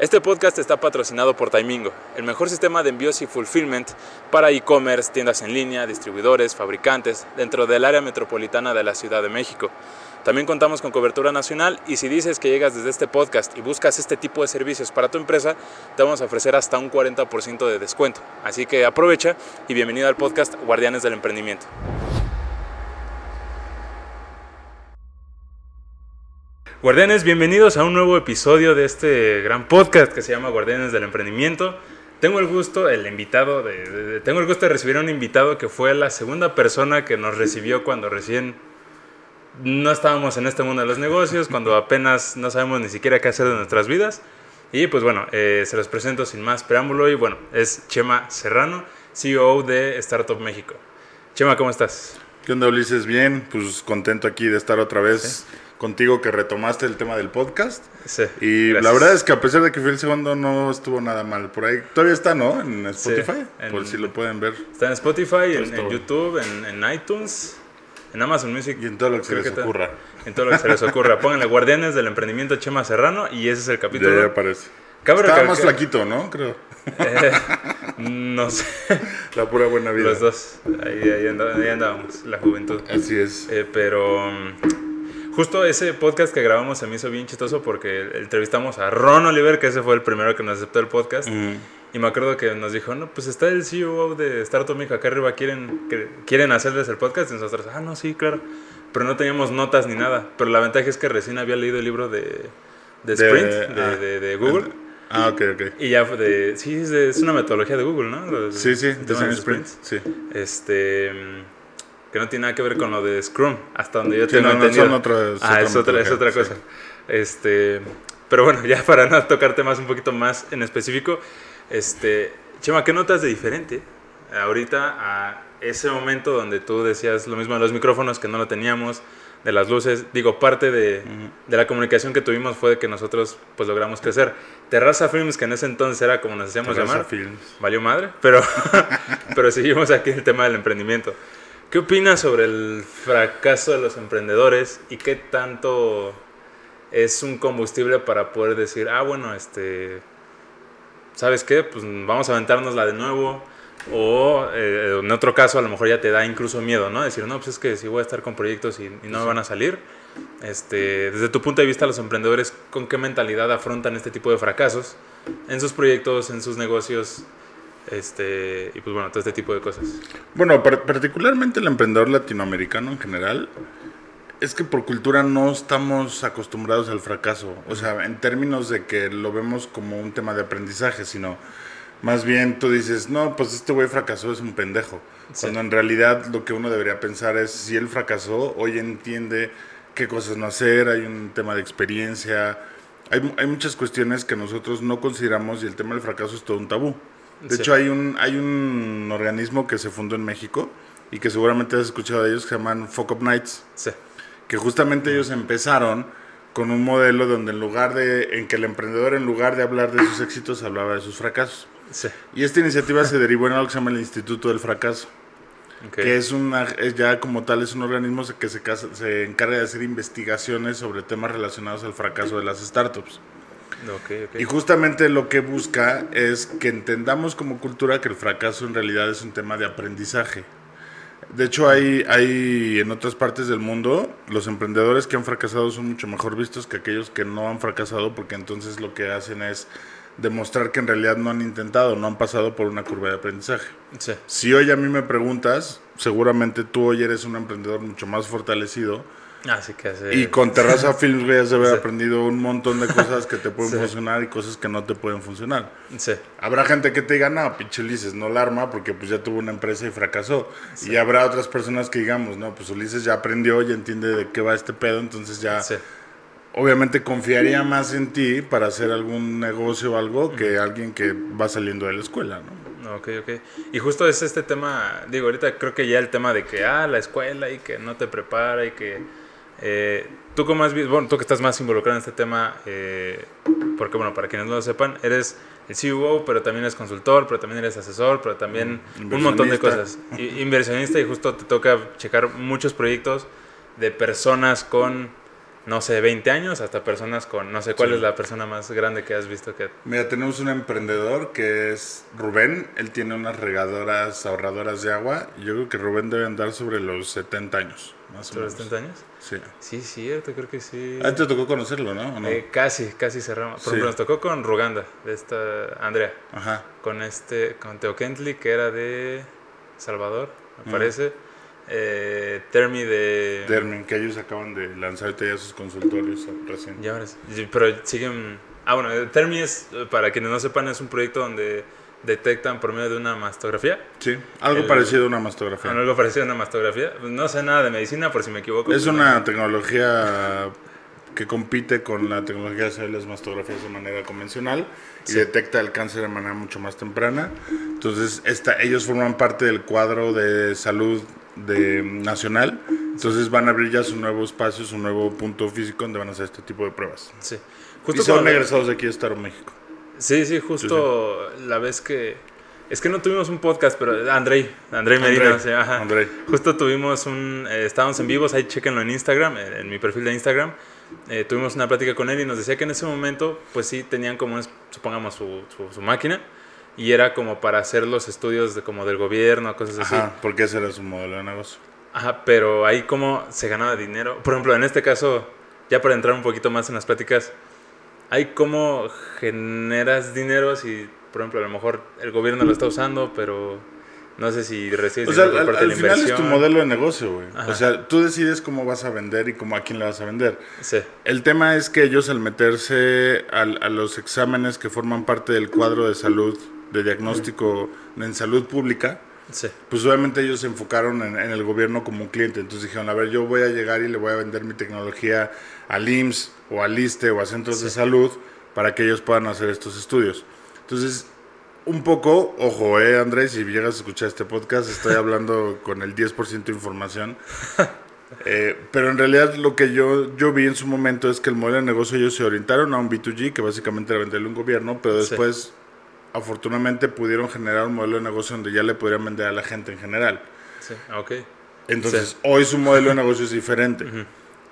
Este podcast está patrocinado por Taimingo, el mejor sistema de envíos y fulfillment para e-commerce, tiendas en línea, distribuidores, fabricantes, dentro del área metropolitana de la Ciudad de México. También contamos con cobertura nacional y si dices que llegas desde este podcast y buscas este tipo de servicios para tu empresa, te vamos a ofrecer hasta un 40% de descuento. Así que aprovecha y bienvenido al podcast Guardianes del Emprendimiento. Guardianes, bienvenidos a un nuevo episodio de este gran podcast que se llama Guardianes del Emprendimiento. Tengo el gusto, el invitado, de, tengo el gusto de recibir a un invitado que fue la segunda persona que nos recibió cuando recién no estábamos en este mundo de los negocios, cuando apenas no sabemos ni siquiera qué hacer de nuestras vidas. Y pues bueno, eh, se los presento sin más preámbulo y bueno, es Chema Serrano, CEO de Startup México. Chema, ¿cómo estás? ¿Qué onda, Ulises? Bien, pues contento aquí de estar otra vez contigo que retomaste el tema del podcast. Sí. Y la verdad es que a pesar de que fue el segundo, no estuvo nada mal. Por ahí todavía está, ¿no? En Spotify, por si lo pueden ver. Está en Spotify, en, YouTube, en, iTunes, en Amazon Music. Y en todo lo que se les ocurra. En todo lo que se les ocurra. Pónganle Guardianes del Emprendimiento Chema Serrano y ese es el capítulo. Ya, ya aparece. Estaba más flaquito, ¿no? Creo. Eh, no sé. La pura buena vida. Los dos. Ahí, ahí, andábamos, la juventud. Así es. Eh, pero Justo ese podcast que grabamos se me hizo bien chistoso porque entrevistamos a Ron Oliver, que ese fue el primero que nos aceptó el podcast. Y me acuerdo que nos dijo, no, pues está el CEO de Startup acá arriba, ¿quieren, quieren hacerles el podcast. Y nosotros, ah, no, sí, claro. Pero no teníamos notas ni nada. Pero la ventaja es que recién había leído el libro de, de Sprint, ah, de, Google. Ah, ok, ok. Y ya de, sí, es, una metodología de Google, ¿no? sí, sí, de Sprint. Sí. Este que no tiene nada que ver con lo de Scrum, hasta donde yo tengo entendido. No, son ah, es otra, es otra cosa. Este, pero bueno, ya para no tocarte más un poquito más en específico, este, Chema, ¿qué notas de diferente ahorita a ese momento donde tú decías lo mismo de los micrófonos que no lo teníamos, de las luces? Digo, parte de, de la comunicación que tuvimos fue de que nosotros pues logramos crecer. Terraza Films, que en ese entonces era como nos hacíamos llamar, Films. valió madre, pero, pero seguimos aquí el tema del emprendimiento. ¿Qué opinas sobre el fracaso de los emprendedores y qué tanto es un combustible para poder decir, ah, bueno, este, ¿sabes qué? Pues vamos a aventárnosla de nuevo. O eh, en otro caso, a lo mejor ya te da incluso miedo, ¿no? Decir, no, pues es que si voy a estar con proyectos y, no me van a salir. Este, desde tu punto de vista, los emprendedores, ¿con qué mentalidad afrontan este tipo de fracasos en sus proyectos, en sus negocios? Este, y pues bueno, todo este tipo de cosas. Bueno, particularmente el emprendedor latinoamericano en general, es que por cultura no estamos acostumbrados al fracaso. O sea, en términos de que lo vemos como un tema de aprendizaje, sino más bien tú dices, no, pues este güey fracasó, es un pendejo. Cuando en realidad lo que uno debería pensar es, si él fracasó, hoy entiende qué cosas no hacer, hay un tema de experiencia, hay, hay muchas cuestiones que nosotros no consideramos y el tema del fracaso es todo un tabú. De hecho, hay un, hay un organismo que se fundó en México y que seguramente has escuchado de ellos que se llaman Fuck Up Nights. Sí. Que justamente ellos empezaron con un modelo donde en lugar de, en que el emprendedor en lugar de hablar de sus éxitos hablaba de sus fracasos. Sí. Y esta iniciativa se derivó en algo que se llama el Instituto del Fracaso. Que es una, es ya como tal, es un organismo que se, se encarga de hacer investigaciones sobre temas relacionados al fracaso de las startups. Y justamente lo que busca es que entendamos como cultura que el fracaso en realidad es un tema de aprendizaje. De hecho, hay, hay en otras partes del mundo, los emprendedores que han fracasado son mucho mejor vistos que aquellos que no han fracasado, porque entonces lo que hacen es demostrar que en realidad no han intentado, no han pasado por una curva de aprendizaje. Si hoy a mí me preguntas, seguramente tú hoy eres un emprendedor mucho más fortalecido Así que Y con Terraza Films, güey, ya se haber aprendido un montón de cosas que te pueden funcionar y cosas que no te pueden funcionar. Sí. Habrá gente que te diga, no, pinche Ulises, no la arma porque pues ya tuvo una empresa y fracasó. Y habrá otras personas que digamos, no, pues Ulises ya aprendió, ya entiende de qué va este pedo, entonces ya... Obviamente confiaría más en ti para hacer algún negocio o algo que alguien que va saliendo de la escuela, ¿no? Ok, ok. Y justo es este tema, digo, ahorita creo que ya el tema de que, ah, la escuela y que no te prepara y que eh, tú como has bueno, tú que estás más involucrado en este tema, eh, porque bueno, para quienes no lo sepan, eres el CEO, pero también eres consultor, pero también eres asesor, pero también un montón de cosas. inversionista y justo te toca checar muchos proyectos de personas con no sé, 20 años hasta personas con, no sé, ¿cuál es la persona más grande que has visto que... Mira, tenemos un emprendedor que es Rubén, él tiene unas regadoras ahorradoras de agua. Yo creo que Rubén debe andar sobre los 70 años, más ¿Sobre los 70 años? Sí. Sí, cierto, creo que sí. Ah, te tocó conocerlo, ¿no? Eh, casi, casi cerramos. Por ejemplo, nos tocó con Ruganda, de esta Andrea. Ajá. Con este, con Teo Kentley, que era de Salvador, me parece eh, Termi de... Termi, que ellos acaban de lanzar ya sus consultorios recién. Ya, pero siguen... Ah, bueno, Termi es, para quienes no sepan, es un proyecto donde detectan por medio de una mastografía. Sí, algo parecido a una mastografía. Algo parecido a una mastografía. No sé nada de medicina, por si me equivoco. Es una tecnología que compite con la tecnología de hacer las mastografías de manera convencional y detecta el cáncer de manera mucho más temprana. Entonces, esta, ellos forman parte del cuadro de salud de nacional. Entonces van a abrir ya su nuevo espacio, su nuevo punto físico donde van a hacer este tipo de pruebas. Sí. Justo y son egresados de aquí de Estado México. Sí, sí, justo la vez que... Es que no tuvimos un podcast, pero Andrei, Andrei Medina, ajá. Justo tuvimos un... Eh, estábamos en vivos, ahí chequenlo en Instagram, en, mi perfil de Instagram. Eh, tuvimos una plática con él y nos decía que en ese momento, pues sí, tenían como, supongamos, su, su máquina y era como para hacer los estudios de, como del gobierno, cosas así. Ajá, porque ese era su modelo de negocio. Ajá, pero ahí como se ganaba dinero. Por ejemplo, en este caso, ya para entrar un poquito más en las pláticas, hay cómo generas dinero si, por ejemplo, a lo mejor el gobierno lo está usando, pero no sé si recibes o sea, al, parte de la final es tu modelo de negocio, güey. O sea, tú decides cómo vas a vender y cómo a quién le vas a vender. Sí. El tema es que ellos al meterse a los exámenes que forman parte del cuadro de salud de diagnóstico en salud pública, pues obviamente ellos se enfocaron en, el gobierno como un cliente. Entonces dijeron, a ver, yo voy a llegar y le voy a vender mi tecnología al IMSS o al ISTE o a centros de salud para que ellos puedan hacer estos estudios. Entonces, un poco, ojo, eh, Andrés, si llegas a escuchar este podcast, estoy hablando con el 10% de información. Eh, pero en realidad lo que yo, yo vi en su momento es que el modelo de negocio ellos se orientaron a un B2G, que básicamente era venderle un gobierno, pero después afortunadamente pudieron generar un modelo de negocio donde ya le podrían vender a la gente en general. Sí, ok. Entonces, hoy su modelo de negocio es diferente.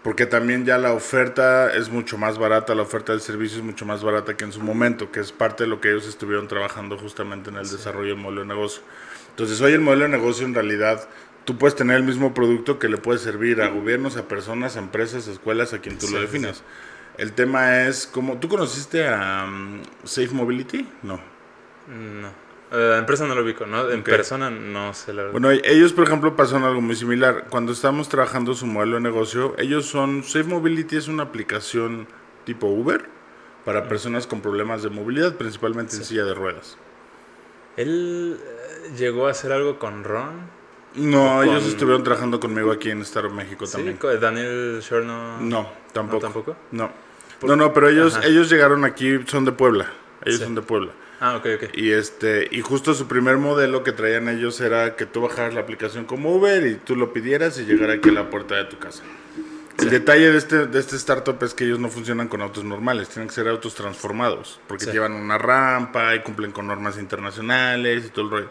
Porque también ya la oferta es mucho más barata, la oferta del servicio es mucho más barata que en su momento, que es parte de lo que ellos estuvieron trabajando justamente en el desarrollo del modelo de negocio. Entonces, hoy el modelo de negocio en realidad, tú puedes tener el mismo producto que le puede servir a gobiernos, a personas, a empresas, a escuelas, a quien tú lo definas. El tema es, como, ¿tú conociste a um, Safe Mobility? No. No. Eh, la empresa no lo ubico, ¿no? En persona no sé la verdad. Bueno, ellos, por ejemplo, pasaron algo muy similar. Cuando estábamos trabajando su modelo de negocio, ellos son. Safe Mobility es una aplicación tipo Uber para mm. personas con problemas de movilidad, principalmente en silla de ruedas. ¿Él eh, llegó a hacer algo con Ron? No, ellos estuvieron trabajando conmigo aquí en Star México ¿Sí? también. ¿Daniel Shore no? No, tampoco. ¿No, tampoco? No. No, no, pero ellos, ellos llegaron aquí, son de Puebla. Ellos son de Puebla. Ah, ok, ok. Y, este, y justo su primer modelo que traían ellos era que tú bajaras la aplicación como Uber y tú lo pidieras y llegara aquí a la puerta de tu casa. El detalle de este, de este startup es que ellos no funcionan con autos normales, tienen que ser autos transformados, porque llevan una rampa y cumplen con normas internacionales y todo el rollo.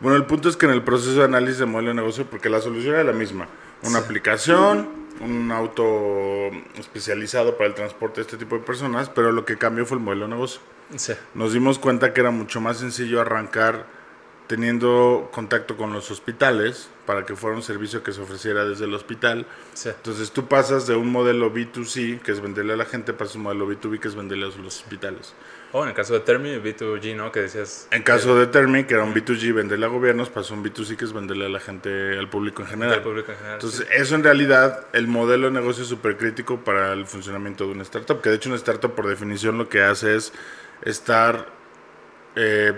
Bueno, el punto es que en el proceso de análisis de modelo de negocio, porque la solución era la misma, una aplicación, un auto especializado para el transporte de este tipo de personas, pero lo que cambió fue el modelo de negocio. Nos dimos cuenta que era mucho más sencillo arrancar teniendo contacto con los hospitales para que fuera un servicio que se ofreciera desde el hospital. Entonces tú pasas de un modelo B2C, que es venderle a la gente, pasas a un modelo B2B, que es venderle a los hospitales. O en el caso de Termi, B2G, ¿no? Que decías... En caso de Termi, que era un B2G, venderle a gobiernos, pasó un B2C, que es venderle a la gente, al público en general. Entonces, eso en realidad, el modelo de negocio es súper crítico para el funcionamiento de una startup, que de hecho una startup por definición lo que hace es estar eh,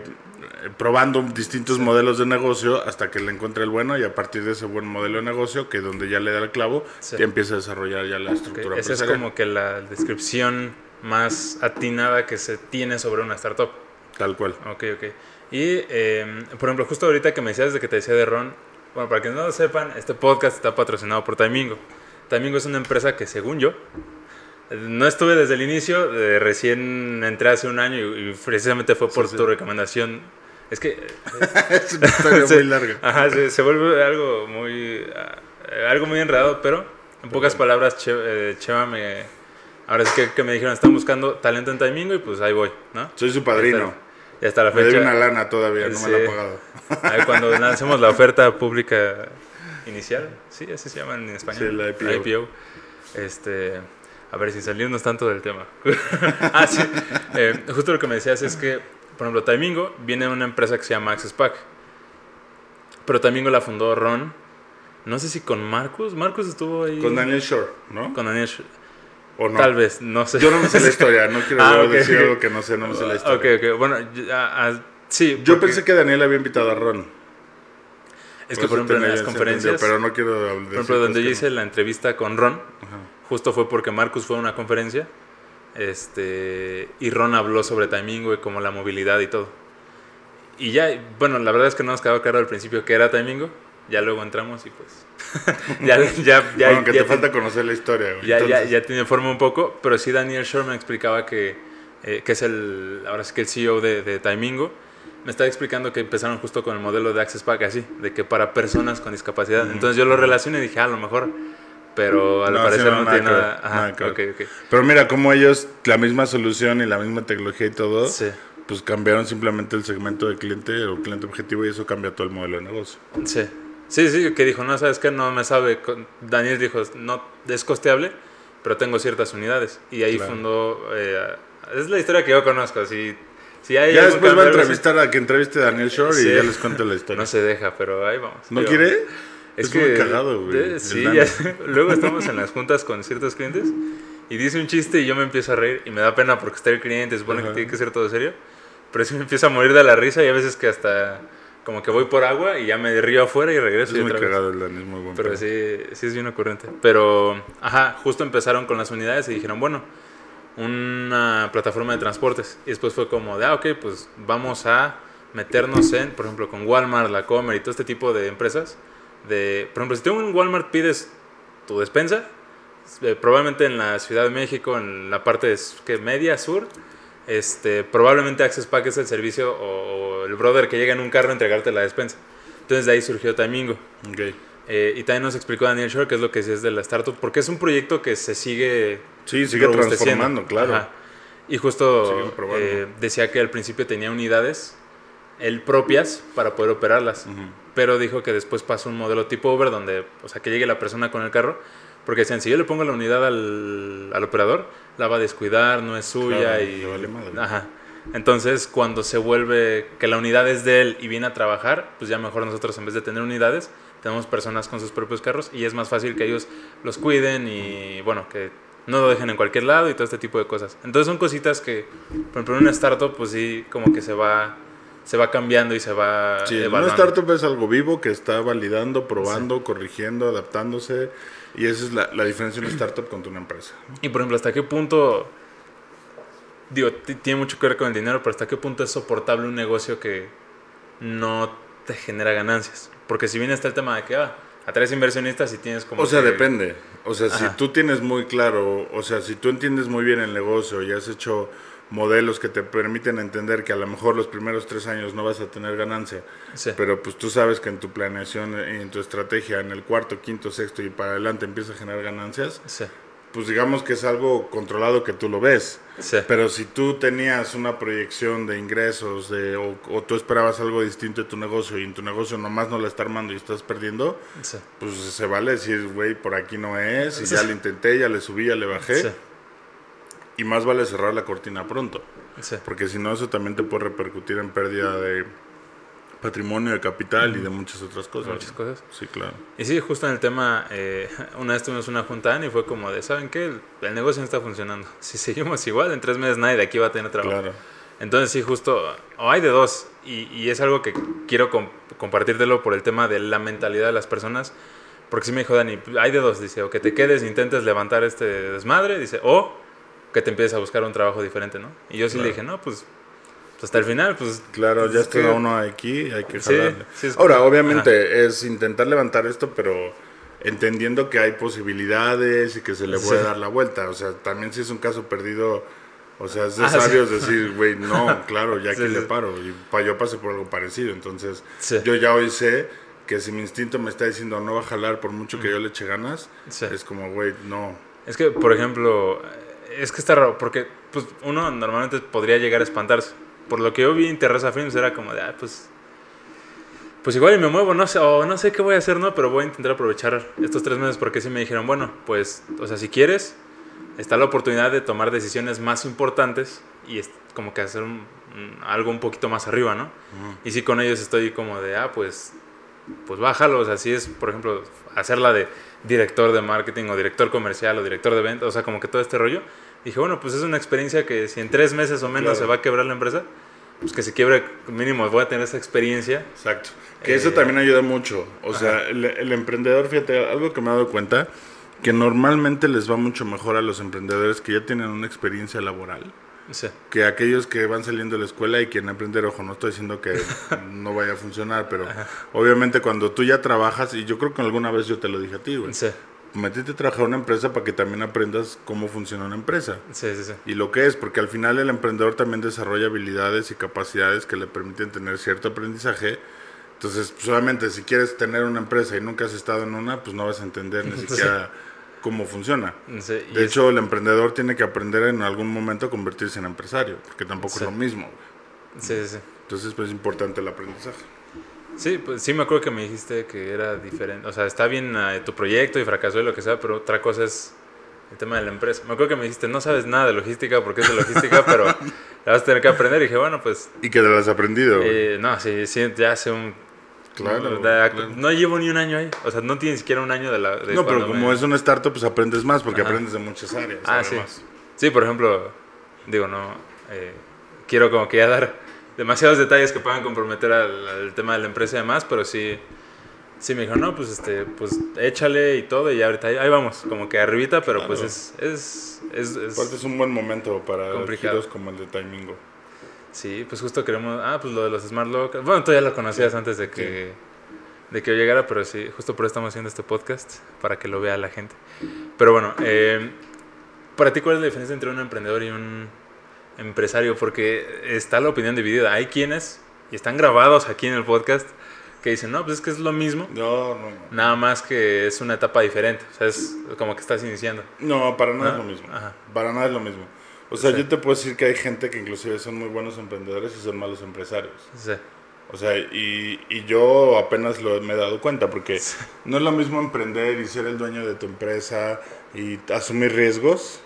probando distintos modelos de negocio hasta que le encuentre el bueno y a partir de ese buen modelo de negocio, que donde ya le da el clavo, ya empieza a desarrollar ya la estructura. Esa es como que la descripción más atinada que se tiene sobre una startup. Tal cual. Ok, ok. Y, em, por ejemplo, justo ahorita que me decías de que te decía de Ron, bueno, para que no lo sepan, este podcast está patrocinado por Timingo. Timingo es una empresa que, según yo, no estuve desde el inicio, recién entré hace un año y, precisamente fue por tu recomendación. Es que... es una historia muy larga. Ajá, se, vuelve algo muy, algo muy enredado, pero En pocas palabras, eh, Cheva me... Ahora es que, que, me dijeron, están buscando talento en Timingo y pues ahí voy, ¿no? Soy su padrino. Ya está la fecha. Me doy una lana todavía, no me la ha pagado. Ahí cuando lancemos la oferta pública inicial, sí, así se llama en español. Sí, la IPO. Este, a ver si salimos tanto del tema. ah, sí. Eh, justo lo que me decías es que, por ejemplo, Timingo viene de una empresa que se llama Access Pack. Pero Timingo la fundó Ron. No sé si con Marcus. Marcus estuvo ahí. Con Daniel Shore, ¿no? Con Daniel Shore. ¿O no? Tal vez, no sé. Yo no me sé la historia, no quiero ah, decir algo que no sé, no me sé la historia. Ok, ok, bueno, sí. Yo pensé que Daniel había invitado a Ron. Es que, por ejemplo, en las conferencias. Pero no quiero decir Por ejemplo, donde yo hice la entrevista con Ron, justo fue porque Marcus fue a una conferencia este y Ron habló sobre timing, y como la movilidad y todo. Y ya, bueno, la verdad es que no nos quedó claro al principio que era timing, ya luego entramos y pues. ya, ya, ya. Bueno, que te falta conocer la historia, Ya, ya, ya, tiene forma un poco, pero sí Daniel Shore me explicaba que, eh, que es el, ahora sí que el CEO de, de Timingo, me estaba explicando que empezaron justo con el modelo de Access Pack así, de que para personas con discapacidad. Entonces yo lo relacioné y dije, ah, a lo mejor, pero al parecer no, tiene nada. Ajá, okay, okay. Pero mira, como ellos, la misma solución y la misma tecnología y todo, pues cambiaron simplemente el segmento de cliente o cliente objetivo y eso cambia todo el modelo de negocio. Sí. Sí, sí, que dijo, no, sabes que no me sabe. Daniel dijo, no, es costeable, pero tengo ciertas unidades. Y ahí fundó. Eh, es la historia que yo conozco. Si, si hay ya después va a entrevistar a que entreviste a Daniel Shore y ya les cuento la historia. No se deja, pero ahí vamos. ¿No quiere? Es, que, muy cagado, güey. sí, luego estamos en las juntas con ciertos clientes y dice un chiste y yo me empiezo a reír y me da pena porque está el cliente, supone que tiene que ser todo serio. Pero sí me empiezo a morir de la risa y a veces que hasta como que voy por agua y ya me río afuera y regreso. Es muy cagado el Dani, es muy bueno. Pero sí, sí es bien ocurrente. Pero, ajá, justo empezaron con las unidades y dijeron, bueno, una plataforma de transportes. Y después fue como de, ah, ok, pues vamos a meternos en, por ejemplo, con Walmart, La Comer y todo este tipo de empresas. De, por ejemplo, si tú en Walmart pides tu despensa, eh, probablemente en la Ciudad de México, en la parte que media sur, este, probablemente Access Pack es el servicio o, el brother que llega en un carro a entregarte la despensa. Entonces de ahí surgió Timingo. Okay. Eh, y también nos explicó Daniel Shore qué es lo que es de la startup, porque es un proyecto que se sigue... Sí, sigue transformando, claro. Y justo eh, decía que al principio tenía unidades él propias para poder operarlas, pero dijo que después pasó un modelo tipo Uber donde, o sea, que llegue la persona con el carro, porque decían, si yo le pongo la unidad al, al operador, la va a descuidar, no es suya y... Ajá. Entonces, cuando se vuelve que la unidad es de él y viene a trabajar, pues ya mejor nosotros en vez de tener unidades, tenemos personas con sus propios carros y es más fácil que ellos los cuiden y, bueno, que no lo dejen en cualquier lado y todo este tipo de cosas. Entonces son cositas que, por ejemplo, en una startup, pues sí, como que se va se va cambiando y se va sí, Una startup es algo vivo que está validando, probando, corrigiendo, adaptándose y esa es la, la diferencia de una startup contra una empresa. Y por ejemplo, ¿hasta qué punto, digo, tiene mucho que ver con el dinero, pero hasta qué punto es soportable un negocio que no te genera ganancias? Porque si bien está el tema de que, ah, atraes inversionistas y tienes como... O sea, depende. O sea, si tú tienes muy claro, o sea, si tú entiendes muy bien el negocio y has hecho modelos que te permiten entender que a lo mejor los primeros tres años no vas a tener ganancia, pero pues tú sabes que en tu planeación y en tu estrategia en el cuarto, quinto, sexto y para adelante empieza a generar ganancias, pues digamos que es algo controlado que tú lo ves. Pero si tú tenías una proyección de ingresos de, o, tú esperabas algo distinto de tu negocio y en tu negocio nomás no la está armando y estás perdiendo, pues se vale decir, güey, por aquí no es, y ya le intenté, ya le subí, ya le bajé y más vale cerrar la cortina pronto. Porque si no, eso también te puede repercutir en pérdida de patrimonio, de capital y de muchas otras cosas. Muchas cosas. Sí, claro. Y sí, justo en el tema, eh, una vez tuvimos una junta y fue como de, ¿saben qué? El, negocio no está funcionando. Si seguimos igual, en tres meses nadie de aquí va a tener trabajo. Claro. Entonces sí, justo, o hay de dos. Y, y es algo que quiero compartírtelo por el tema de la mentalidad de las personas. Porque sí me dijo Dani, hay de dos. Dice, o que te quedes intentes levantar este desmadre. Dice, o que te empieces a buscar un trabajo diferente, ¿no? Y yo sí le dije, no, pues, pues, hasta el final, pues... Claro, ya está uno aquí, hay que jalarle. Ahora, obviamente, es intentar levantar esto, pero entendiendo que hay posibilidades y que se le puede dar la vuelta. O sea, también si es un caso perdido, o sea, es de ah, sabios decir, güey, no, claro, ya que le paro. Y yo pasé por algo parecido, entonces yo ya hoy sé que si mi instinto me está diciendo no va a jalar por mucho que yo le eche ganas, es como, güey, no. Es que, por ejemplo, es que está raro, porque pues, uno normalmente podría llegar a espantarse. Por lo que yo vi en Terraza Films era como de, ah, pues pues igual y me muevo, no sé, o no sé qué voy a hacer, ¿no? Pero voy a intentar aprovechar estos tres meses porque sí me dijeron, bueno, pues, o sea, si quieres, está la oportunidad de tomar decisiones más importantes y es como que hacer algo un poquito más arriba, ¿no? Y sí con ellos estoy como de, ah, pues, pues bájalo, o sea, si es, por ejemplo, hacerla de director de marketing o director comercial o director de ventas, o sea, como que todo este rollo. Dije, bueno, pues es una experiencia que si en tres meses o menos se va a quebrar la empresa, pues que se quiebre, mínimo voy a tener esa experiencia. Exacto. Que eso eh, también ayuda mucho. O sea, el, emprendedor, fíjate, algo que me he dado cuenta, que normalmente les va mucho mejor a los emprendedores que ya tienen una experiencia laboral. Sí. Que aquellos que van saliendo de la escuela y quieren emprender, ojo, no estoy diciendo que no vaya a funcionar, pero obviamente cuando tú ya trabajas, y yo creo que alguna vez yo te lo dije a ti, güey. Sí. Métete a trabajar en una empresa para que también aprendas cómo funciona una empresa. Sí, sí, sí. Y lo que es, porque al final el emprendedor también desarrolla habilidades y capacidades que le permiten tener cierto aprendizaje entonces, solamente si quieres tener una empresa y nunca has estado en una, pues no vas a entender ni siquiera cómo funciona. de hecho, el emprendedor tiene que aprender en algún momento a convertirse en empresario, porque tampoco es lo mismo. Sí, sí. Entonces, pues es importante el aprendizaje. Sí, pues sí me acuerdo que me dijiste que era diferente. O sea, está bien eh, tu proyecto y fracasó y lo que sea, pero otra cosa es el tema de la empresa. Me acuerdo que me dijiste, no sabes nada de logística porque es de logística, pero la vas a tener que aprender. Y dije, bueno, pues... ¿Y que te lo has aprendido? Eh, no, sí, sí, ya hace un Claro, No llevo ni un año ahí. O sea, no tiene ni siquiera un año de la. no, pero como es una startup, pues aprendes más porque aprendes de muchas áreas. Ah, sí. Sí, por ejemplo, digo, no. Eh, quiero como que ya dar demasiados detalles que puedan comprometer al, tema de la empresa y demás, pero sí. Sí, me dijo, no, pues este, pues échale y todo, y ahorita ahí, vamos, como que arribita, pero pues es. es, es, es, un buen momento para giros como el de Timingo. Sí, pues justo queremos. Ah, pues lo de los Smart Locks. Bueno, tú ya lo conocías antes de que, de que yo llegara, pero sí, justo por eso estamos haciendo este podcast, para que lo vea la gente. Pero bueno, eh, para ti, ¿cuál es la diferencia entre un emprendedor y un empresario? Porque está la opinión dividida. Hay quienes, y están grabados aquí en el podcast, que dicen, no, pues es que es lo mismo. No, no, no. Nada más que es una etapa diferente. O sea, es como que estás iniciando. No, para nada es lo mismo. Para nada es lo mismo. O sea, yo te puedo decir que hay gente que inclusive son muy buenos emprendedores y son malos empresarios. Sí. O sea, y, y yo apenas lo me he dado cuenta, porque no es lo mismo emprender y ser el dueño de tu empresa y asumir riesgos,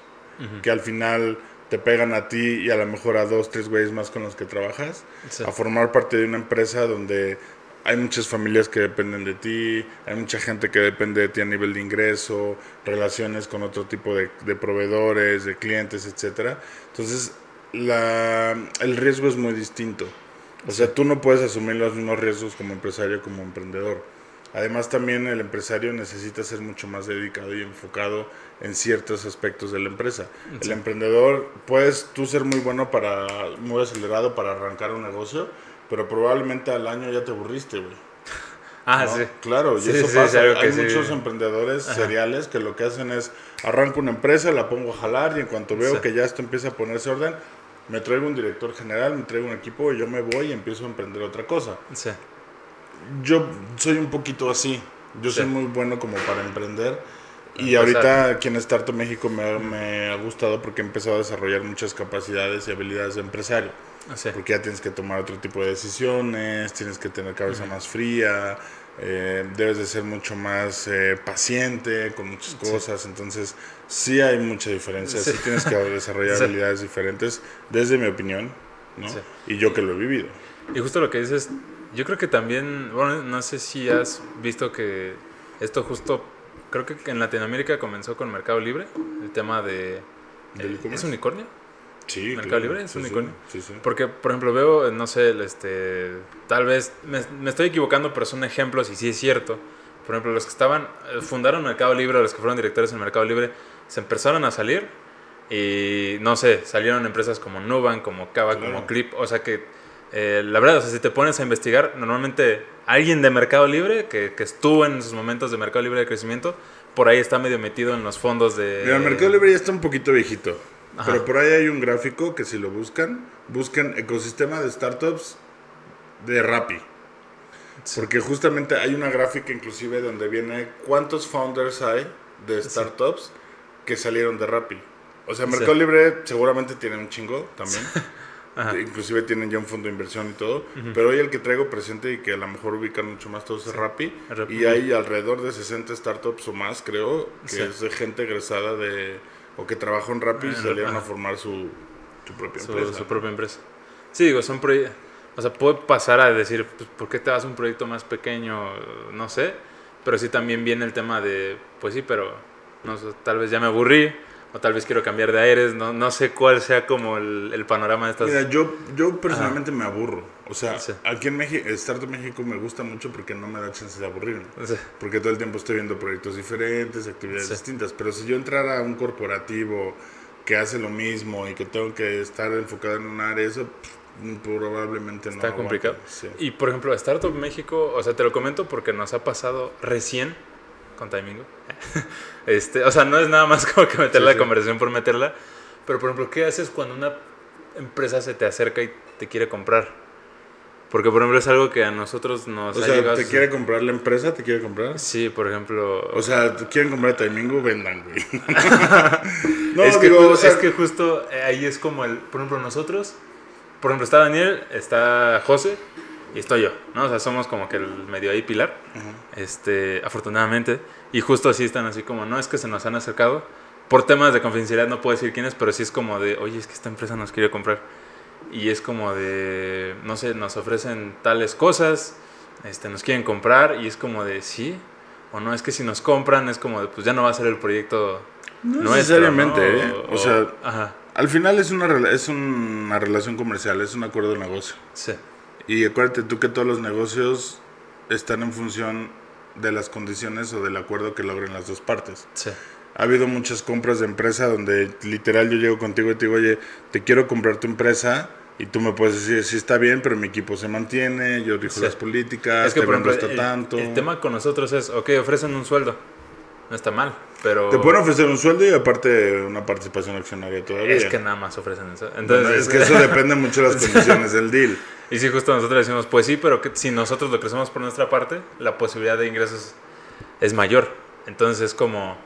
que al final te pegan a ti y a lo mejor a dos, tres güeyes más con los que trabajas, a formar parte de una empresa donde hay muchas familias que dependen de ti, hay mucha gente que depende de ti a nivel de ingreso, relaciones con otro tipo de, proveedores, de clientes, etcétera. Entonces, la, el riesgo es muy distinto. O sea, tú no puedes asumir los mismos riesgos como empresario como emprendedor. Además, también el empresario necesita ser mucho más dedicado y enfocado en ciertos aspectos de la empresa. El emprendedor, puedes tú ser muy bueno para, muy acelerado para arrancar un negocio, pero probablemente al año ya te aburriste, güey. Ah, sí. Claro, y eso pasa. Hay muchos emprendedores seriales que lo que hacen es arranco una empresa, la pongo a jalar y en cuanto veo que ya esto empieza a ponerse orden, me traigo un director general, me traigo un equipo y yo me voy y empiezo a emprender otra cosa. Sí. Yo soy un poquito así. Yo soy muy bueno como para emprender. Y ahorita aquí en Startup México me, me ha gustado porque he empezado a desarrollar muchas capacidades y habilidades de empresario. Ah, porque ya tienes que tomar otro tipo de decisiones, tienes que tener cabeza más fría, eh, debes de ser mucho más eh, paciente con muchas cosas, entonces sí hay mucha diferencia, sí, tienes que desarrollar habilidades diferentes, desde mi opinión, ¿no? Y yo que lo he vivido. Y justo lo que dices, yo creo que también, bueno, no sé si has visto que esto justo, creo que en Latinoamérica comenzó con Mercado Libre, el tema de... ¿Es unicornio? Sí, Mercado Libre es un icono. Porque, por ejemplo, veo, no sé, este, tal vez me, estoy equivocando, pero son ejemplos y sí es cierto. Por ejemplo, los que estaban, eh, fundaron Mercado Libre, los que fueron directores en Mercado Libre, se empezaron a salir y, no sé, salieron empresas como Nubank, como Cava, como Clip. O sea que, eh, la verdad, o sea, si te pones a investigar, normalmente alguien de Mercado Libre, que, que estuvo en sus momentos de Mercado Libre de crecimiento, por ahí está medio metido en los fondos de... Mira, Mercado Libre ya está un poquito viejito. Pero por ahí hay un gráfico que si lo buscan, buscan ecosistema de startups de Rappi. Porque justamente hay una gráfica inclusive donde viene cuántos founders hay de startups que salieron de Rappi. O sea, Mercado Libre seguramente tiene un chingo también. Inclusive tienen ya un fondo de inversión y todo. Pero hoy el que traigo presente y que a lo mejor ubican mucho más todos es Rappi. Y hay alrededor de 60 startups o más, creo, que es de gente egresada de... o que trabajó en Rappi y salieron a formar su, su propia empresa. Su propia empresa. Sí, digo, son proyectos... O sea, puede pasar a decir, pues, ¿por qué te das un proyecto más pequeño? No sé. Pero sí también viene el tema de, pues sí, pero no tal vez ya me aburrí o tal vez quiero cambiar de aires, no, no sé cuál sea como el, el panorama de estas... Mira, yo, yo personalmente me aburro. O sea, aquí en México, Startup México me gusta mucho porque no me da chance de aburrirme. Porque todo el tiempo estoy viendo proyectos diferentes, actividades distintas. Pero si yo entrara a un corporativo que hace lo mismo y que tengo que estar enfocado en un área, eso probablemente no. Está complicado. Y por ejemplo, Startup México, o sea, te lo comento porque nos ha pasado recién con Timingo. este, o sea, no es nada más como que meter la conversación por meterla. Pero, por ejemplo, ¿qué haces cuando una empresa se te acerca y te quiere comprar? Porque, por ejemplo, es algo que a nosotros nos o sea, ¿te quiere comprar la empresa? ¿Te quiere comprar? Sí, por ejemplo... O sea, ¿quieren comprar Timingo? Vendan, güey. no, es, que, o sea... es que justo eh, ahí es como el... Por ejemplo, nosotros... Por ejemplo, está Daniel, está José y estoy yo, ¿no? O sea, somos como que el medio ahí pilar, este, afortunadamente, y justo así están así como, no es que se nos han acercado, por temas de confidencialidad no puedo decir quién es, pero sí es como de, oye, es que esta empresa nos quiere comprar, y es como de, no sé, nos ofrecen tales cosas, este, nos quieren comprar, y es como de, sí, o no, es que si nos compran es como de, pues ya no va a ser el proyecto no necesariamente, ¿eh? o, sea, al final es una, es una relación comercial, es un acuerdo de negocio. Sí. Y acuérdate tú que todos los negocios están en función de las condiciones o del acuerdo que logren las dos partes. Sí. Ha habido muchas compras de empresa donde literal yo llego contigo y te digo, oye, te quiero comprar tu empresa y tú me puedes decir, sí está bien, pero mi equipo se mantiene, yo dijo las políticas, es que, por ejemplo, tanto. El tema con nosotros es, ok, ofrecen un sueldo, no está mal, pero... Te pueden ofrecer un sueldo y aparte una participación accionaria todavía. Es que nada más ofrecen eso. Entonces... es que eso depende mucho de las condiciones del deal. Y sí, justo nosotros decimos, pues sí, pero que si nosotros lo crecemos por nuestra parte, la posibilidad de ingresos es mayor. Entonces es como...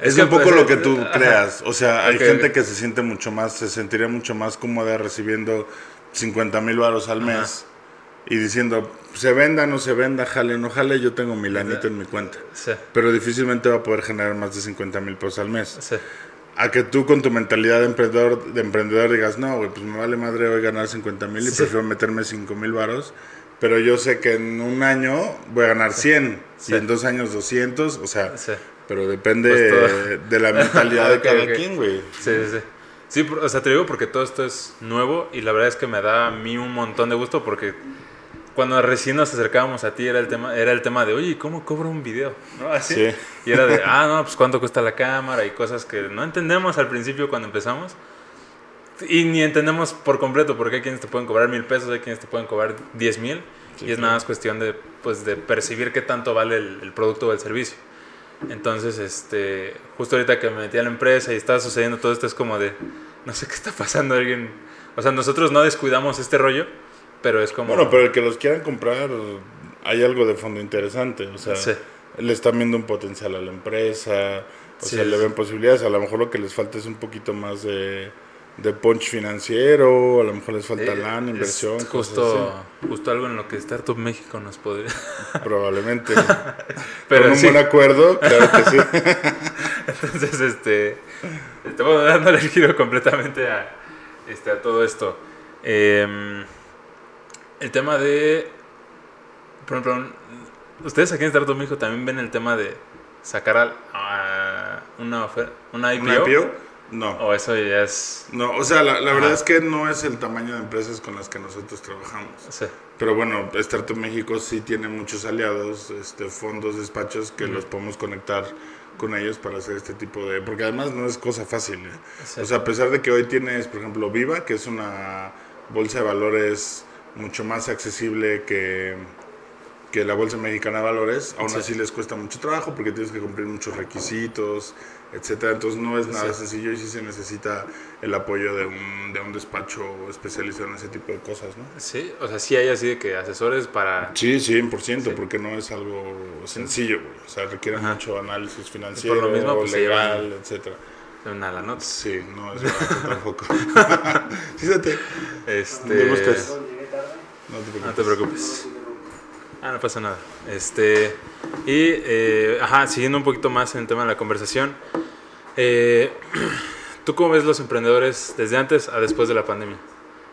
Es, un poco lo que tú creas. O sea, hay gente que se siente mucho más, se sentiría mucho más cómoda recibiendo 50 mil baros al mes y diciendo, se venda, no se venda, jale, no jale, yo tengo mi lanito en mi cuenta. Sí. Pero difícilmente va a poder generar más de 50 mil pesos al mes. Sí a que tú con tu mentalidad de emprendedor, de emprendedor digas, no, güey, pues me vale madre hoy ganar 50 mil y prefiero meterme 5 mil varos, pero yo sé que en un año voy a ganar 100 y en dos años 200, o sea, pero depende pues de la mentalidad de cada quien, güey. Sí, sí, sí. Sí, o sea, te digo porque todo esto es nuevo y la verdad es que me da a mí un montón de gusto porque cuando recién nos acercábamos a ti era el tema, era el tema de, oye, ¿cómo cobro un video? ¿No? Así. Y era de, ah, no, pues cuánto cuesta la cámara y cosas que no entendemos al principio cuando empezamos. Y ni entendemos por completo, porque hay quienes te pueden cobrar mil pesos, hay quienes te pueden cobrar diez mil. y es nada más cuestión de, pues, de percibir qué tanto vale el, producto o el servicio. Entonces, este, justo ahorita que me metí a la empresa y estaba sucediendo todo esto, es como de, no sé qué está pasando, alguien... O sea, nosotros no descuidamos este rollo, pero es como... Bueno, pero el que los quieran comprar, hay algo de fondo interesante. O sea, le están viendo un potencial a la empresa, o sea, le ven posibilidades. A lo mejor lo que les falta es un poquito más de, de punch financiero, a lo mejor les falta eh, lana, inversión. Justo, justo algo en lo que Startup México nos podría. Probablemente. pero Con un buen acuerdo, claro que sí. Entonces, este. Estamos dándole el giro completamente a, este, a todo esto. Eh, el tema de. Por ejemplo, ustedes aquí en Startup México también ven el tema de sacar a, una, una IPO. ¿Una IPO? No. O eso ya es. No, o sea, la, verdad es que no es el tamaño de empresas con las que nosotros trabajamos. Sí. Pero bueno, Startup México sí tiene muchos aliados, este, fondos, despachos que los podemos conectar con ellos para hacer este tipo de... Porque además no es cosa fácil. ¿eh? O sea, a pesar de que hoy tienes, por ejemplo, Viva, que es una bolsa de valores mucho más accesible que, que la Bolsa Mexicana de Valores, aún así les cuesta mucho trabajo porque tienes que cumplir muchos requisitos, etcétera. Entonces no es nada sencillo y sí se necesita el apoyo de un, de un despacho especializado en ese tipo de cosas, ¿no? Sí, o sea, sí hay así de que asesores para... Sí, 100%, porque no es algo sencillo, o sea, requiere mucho análisis financiero, Por lo mismo, pues, legal, etcétera. Una la nota. Sí, no es barato tampoco. Fíjate. Este... No te preocupes. Ah, no pasa nada. Este, y, eh, ajá, siguiendo un poquito más en el tema de la conversación, eh, ¿tú cómo ves los emprendedores desde antes a después de la pandemia?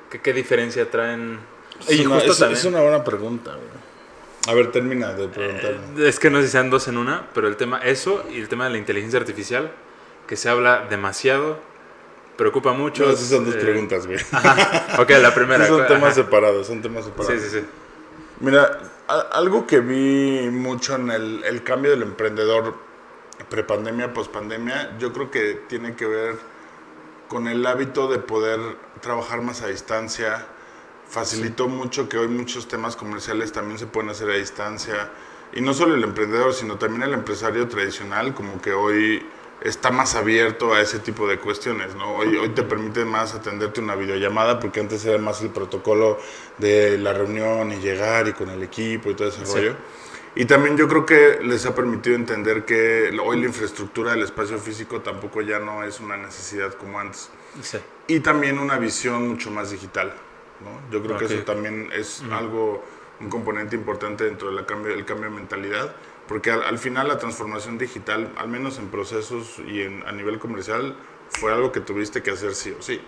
¿Qué, qué diferencia traen? Es, una, es, una, buena pregunta. A ver, termina de preguntarme. Eh, es que no sé si sean dos en una, pero el tema, eso y el tema de la inteligencia artificial, que se habla demasiado, preocupa mucho. No, esas son dos preguntas, güey. Ok, la primera. son temas separados, son temas separados. Sí, sí, sí. Mira, algo que vi mucho en el, el cambio del emprendedor prepandemia, pospandemia, yo creo que tiene que ver con el hábito de poder trabajar más a distancia. Facilitó mucho que hoy muchos temas comerciales también se pueden hacer a distancia. Y no solo el emprendedor, sino también el empresario tradicional, como que hoy está más abierto a ese tipo de cuestiones, ¿no? Hoy, hoy te permite más atenderte una videollamada porque antes era más el protocolo de la reunión y llegar y con el equipo y todo ese rollo. Y también yo creo que les ha permitido entender que hoy la infraestructura del espacio físico tampoco ya no es una necesidad como antes. Sí. Y también una visión mucho más digital, ¿no? Yo creo que eso también es algo, un componente importante dentro del cambio, del cambio de mentalidad porque al, final la transformación digital, al menos en procesos y en, a nivel comercial, fue algo que tuviste que hacer sí o sí.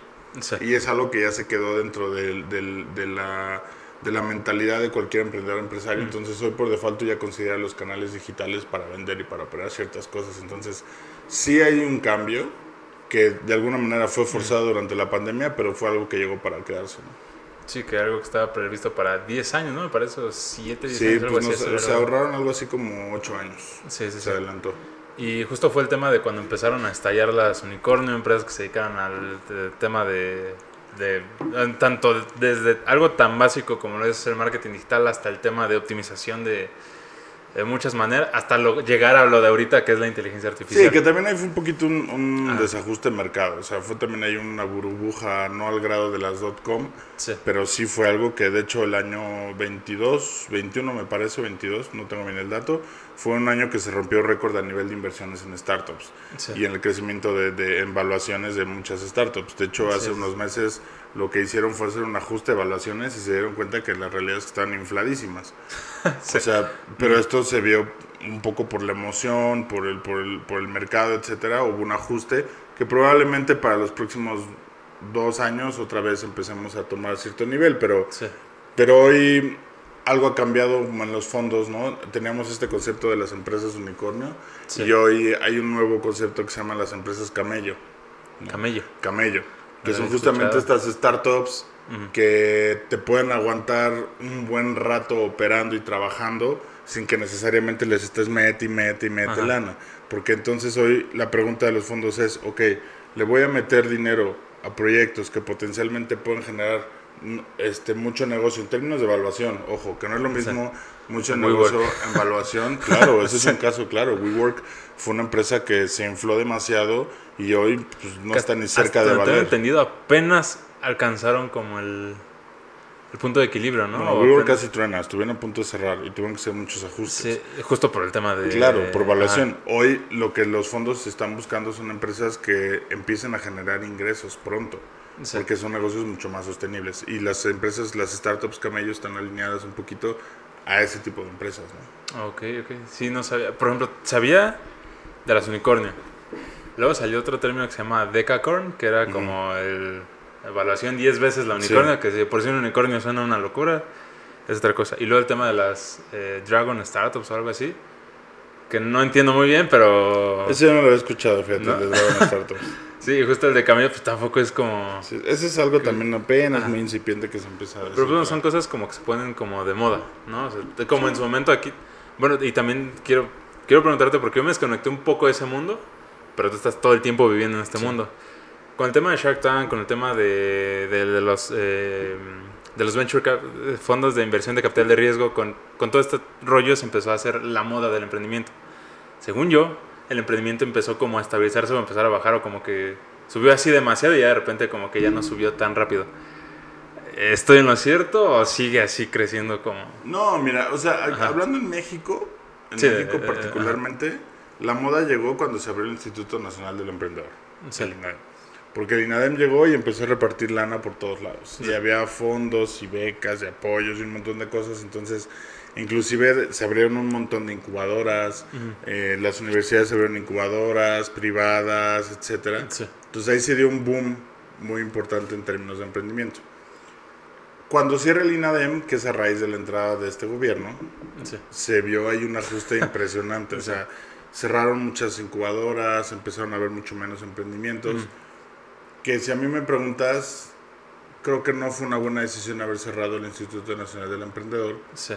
Y es algo que ya se quedó dentro de, de, la, de la mentalidad de cualquier emprendedor empresario. Mm. Entonces hoy por default ya considera los canales digitales para vender y para operar ciertas cosas. Entonces sí hay un cambio que de alguna manera fue forzado mm. durante la pandemia, pero fue algo que llegó para quedarse. Sí, que algo que estaba previsto para 10 años, ¿no? Me parece 7, 10 años. Sí, pues se ahorraron algo así como 8 años. Sí, sí, se adelantó. Y justo fue el tema de cuando empezaron a estallar las unicornio, empresas que se dedicaban al tema de, de, tanto desde algo tan básico como lo es el marketing digital hasta el tema de optimización de, de muchas maneras, hasta lo, llegar a lo de ahorita que es la inteligencia artificial. Sí, que también fue un poquito un, desajuste en mercado, o sea, fue también ahí una burbuja, no al grado de las .com, pero sí fue algo que de hecho el año 22, 21 me parece, 22, no tengo bien el dato, fue un año que se rompió récord a nivel de inversiones en startups y en el crecimiento de, de evaluaciones de muchas startups. De hecho, hace unos meses lo que hicieron fue hacer un ajuste de evaluaciones y se dieron cuenta que la realidad es que estaban infladísimas. O sea, pero esto se vio un poco por la emoción, por el, por el, por el mercado, etcétera. Hubo un ajuste que probablemente para los próximos dos años otra vez empecemos a tomar cierto nivel, pero, pero hoy algo ha cambiado en los fondos, ¿no? Teníamos este concepto de las empresas unicornio y hoy hay un nuevo concepto que se llama las empresas camello. Camello. Camello que son justamente estas startups que te pueden aguantar un buen rato operando y trabajando sin que necesariamente les estés mete y mete y mete lana. Porque entonces hoy la pregunta de los fondos es, ok, le voy a meter dinero a proyectos que potencialmente pueden generar este mucho negocio en términos de evaluación, ojo, que no es lo mismo mucho negocio en evaluación, claro, ese es un caso claro, WeWork fue una empresa que se infló demasiado y hoy pues, no está ni cerca de valer. entendido, apenas alcanzaron como el, el punto de equilibrio, ¿no? No, WeWork casi truena, estuvieron a punto de cerrar y tuvieron que hacer muchos ajustes. Sí, justo por el tema de... Claro, por evaluación. Hoy lo que los fondos están buscando son empresas que empiecen a generar ingresos pronto porque son negocios mucho más sostenibles. Y las empresas, las startups camello están alineadas un poquito a ese tipo de empresas, ¿no? Ok, ok. Sí, no sabía. Por ejemplo, sabía de las unicornios. Luego salió otro término que se llama Decacorn, que era como el evaluación 10 veces la unicornio, que si por si un unicornio suena una locura, es otra cosa. Y luego el tema de las eh, Dragon Startups o algo así, que no entiendo muy bien, pero... Ese yo no lo he escuchado, fíjate, de Dragon Startups. Sí, justo el de camello pues tampoco es como... ese es algo también apenas muy incipiente que se empieza a decir. Pero pues, son cosas como que se ponen como de moda, ¿no? como en su momento aquí... Bueno, y también quiero, quiero preguntarte, porque yo me desconecté un poco de ese mundo, pero tú estás todo el tiempo viviendo en este mundo. Con el tema de Shark Tank, con el tema de, de, los... Eh, de los venture eh, fondos de inversión de capital de riesgo, con, con todo este rollo se empezó a hacer la moda del emprendimiento. Según yo, el emprendimiento empezó como a estabilizarse o a empezar a bajar o como que subió así demasiado y ya de repente como que ya no subió tan rápido. ¿Estoy en lo cierto o sigue así creciendo como...? No, mira, o sea, hablando en México, en México eh, particularmente, la moda llegó cuando se abrió el Instituto Nacional del Emprendedor, el INADEM. Porque el INADEM llegó y empezó a repartir lana por todos lados. Y había fondos y becas y apoyos y un montón de cosas. Entonces, inclusive se abrieron un montón de incubadoras. Eh, las universidades se abrieron incubadoras privadas, etcétera. Entonces ahí se dio un boom muy importante en términos de emprendimiento. Cuando cierra el INADEM, que es a raíz de la entrada de este gobierno, se vio ahí un ajuste impresionante. O sea, cerraron muchas incubadoras, empezaron a haber mucho menos emprendimientos. Que si a mí me preguntas, creo que no fue una buena decisión haber cerrado el Instituto Nacional del Emprendedor. Sí.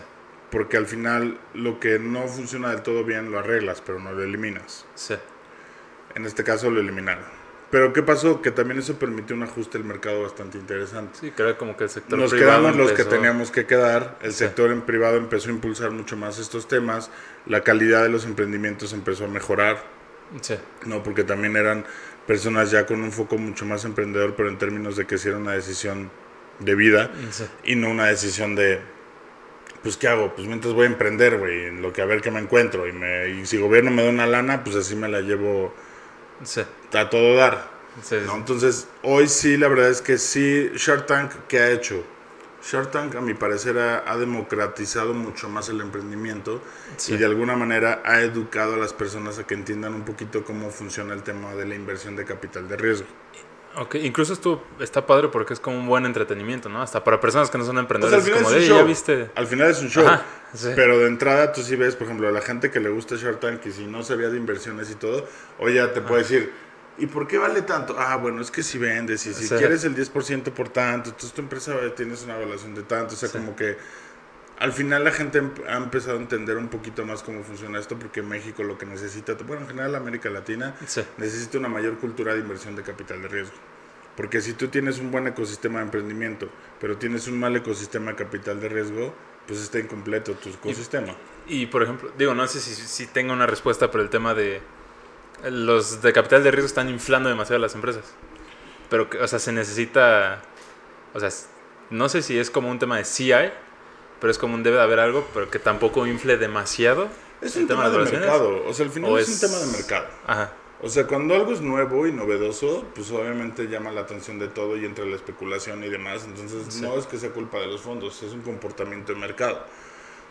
Porque al final lo que no funciona del todo bien lo arreglas, pero no lo eliminas. Sí. En este caso lo eliminaron. Pero ¿qué pasó? Que también eso permitió un ajuste del mercado bastante interesante. Sí, que como que el sector Nos quedamos los que teníamos que quedar, el sector en privado empezó a impulsar mucho más estos temas, la calidad de los emprendimientos empezó a mejorar. Sí. No, porque también eran personas ya con un foco mucho más emprendedor, pero en términos de que era una decisión de vida y no una decisión de pues ¿qué hago? Pues mientras voy a emprender, güey, en lo que a ver qué me encuentro y me y si gobierno me da una lana, pues así me la llevo Sí. A todo dar. Entonces, hoy sí, la verdad es que sí, Shark Tank, ¿qué ha hecho? Shark Tank, a mi parecer, ha, democratizado mucho más el emprendimiento y de alguna manera ha educado a las personas a que entiendan un poquito cómo funciona el tema de la inversión de capital de riesgo. Ok, incluso esto está padre porque es como un buen entretenimiento, ¿no? Hasta para personas que no son emprendedores. Pues como de, ya viste. Al final es un show. Pero de entrada tú sí ves, por ejemplo, a la gente que le gusta Shark Tank y si no sabía de inversiones y todo, o ya te puede decir, ¿y por qué vale tanto? Ah, bueno, es que si vendes y si quieres el 10% por tanto, entonces tu empresa tienes una evaluación de tanto, o sea, como que al final la gente ha empezado a entender un poquito más cómo funciona esto porque México lo que necesita, bueno, en general América Latina necesita una mayor cultura de inversión de capital de riesgo. Porque si tú tienes un buen ecosistema de emprendimiento, pero tienes un mal ecosistema de capital de riesgo, pues está incompleto tu ecosistema. Y, por ejemplo, digo, no sé si, si tengo una respuesta por el tema de los de capital de riesgo están inflando demasiado las empresas. Pero, o sea, se necesita, o sea, no sé si es como un tema de CI, pero es como un debe de haber algo, pero que tampoco infle demasiado. Es un tema, de, mercado, o sea, al final es, un tema de mercado. Ajá. O sea, cuando algo es nuevo y novedoso, pues obviamente llama la atención de todo y entra la especulación y demás. Entonces, no es que sea culpa de los fondos, es un comportamiento de mercado.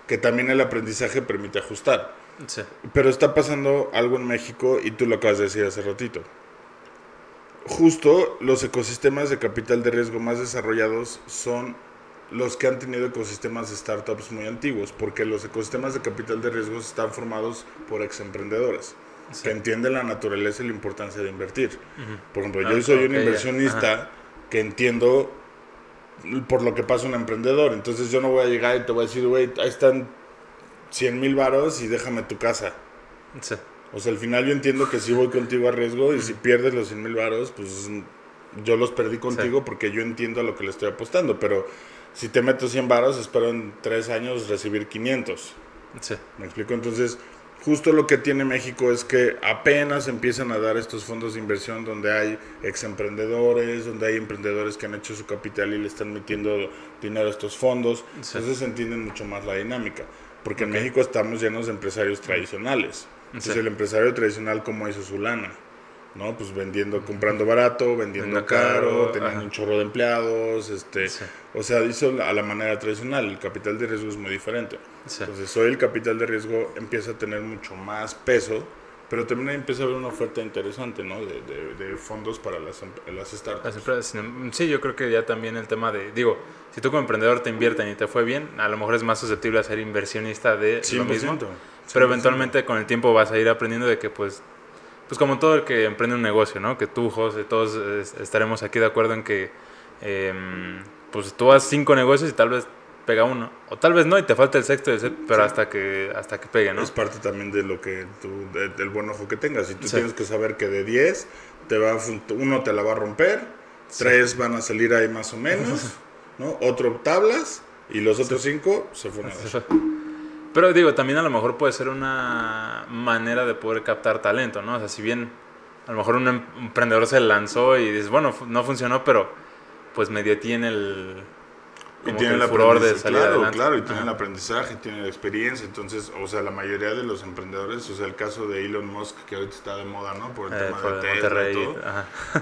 Que también el aprendizaje permite ajustar. Sí. Pero está pasando algo en México y tú lo acabas de decir hace ratito. Justo los ecosistemas de capital de riesgo más desarrollados son los que han tenido ecosistemas de startups muy antiguos, porque los ecosistemas de capital de riesgo están formados por ex emprendedores que entienden la naturaleza y la importancia de invertir. Por ejemplo, yo ah, soy un inversionista que entiendo por lo que pasa un emprendedor, entonces yo no voy a llegar y te voy a decir, güey, ahí están 100 mil varos y déjame tu casa. O sea, al final yo entiendo que si voy contigo a riesgo y si pierdes los 100 mil varos, pues yo los perdí contigo porque yo entiendo a lo que le estoy apostando, pero si te meto 100 varos, espero en 3 años recibir 500. Sí. ¿Me explico? Entonces, justo lo que tiene México es que apenas empiezan a dar estos fondos de inversión donde hay ex emprendedores, donde hay emprendedores que han hecho su capital y le están metiendo dinero a estos fondos. Entonces se entiende mucho más la dinámica. Porque en México estamos llenos de empresarios tradicionales. Entonces el empresario tradicional, ¿cómo hizo su lana? ¿No? Pues vendiendo, comprando barato, vendiendo caro, teniendo un chorro de empleados, este, o sea, hizo a la manera tradicional, el capital de riesgo es muy diferente. Entonces, hoy el capital de riesgo empieza a tener mucho más peso, pero también empieza a haber una oferta interesante, ¿no? De, de, fondos para las, em, las startups. Em, sí, yo creo que ya también el tema de, digo, si tú como emprendedor te invierten y te fue bien, a lo mejor es más susceptible a ser inversionista de lo mismo. Pero eventualmente con el tiempo vas a ir aprendiendo de que pues pues como todo el que emprende un negocio, ¿no? Que tú, José, todos estaremos aquí de acuerdo en que em, pues tú haces cinco negocios y tal vez pega uno. O tal vez no y te falta el sexto, pero hasta que hasta que pegue, ¿no? Es parte también de lo que tú, del buen ojo que tengas. Y tú tienes que saber que de 10, te va, uno te la va a romper, tres van a salir ahí más o menos. ¿no? Otro tablas y los otros cinco se fueron Pero digo, también a lo mejor puede ser una manera de poder captar talento, ¿no? O sea, si bien a lo mejor un em-, emprendedor se lanzó y dices, bueno, no funcionó, pero pues medio tiene el, y tiene el, furor de salir claro, Claro, y tiene el aprendizaje, tiene la experiencia. Entonces, o sea, la mayoría de los emprendedores, o sea, el caso de Elon Musk, que ahorita está de moda, ¿no? Por el eh, tema de Tesla y todo.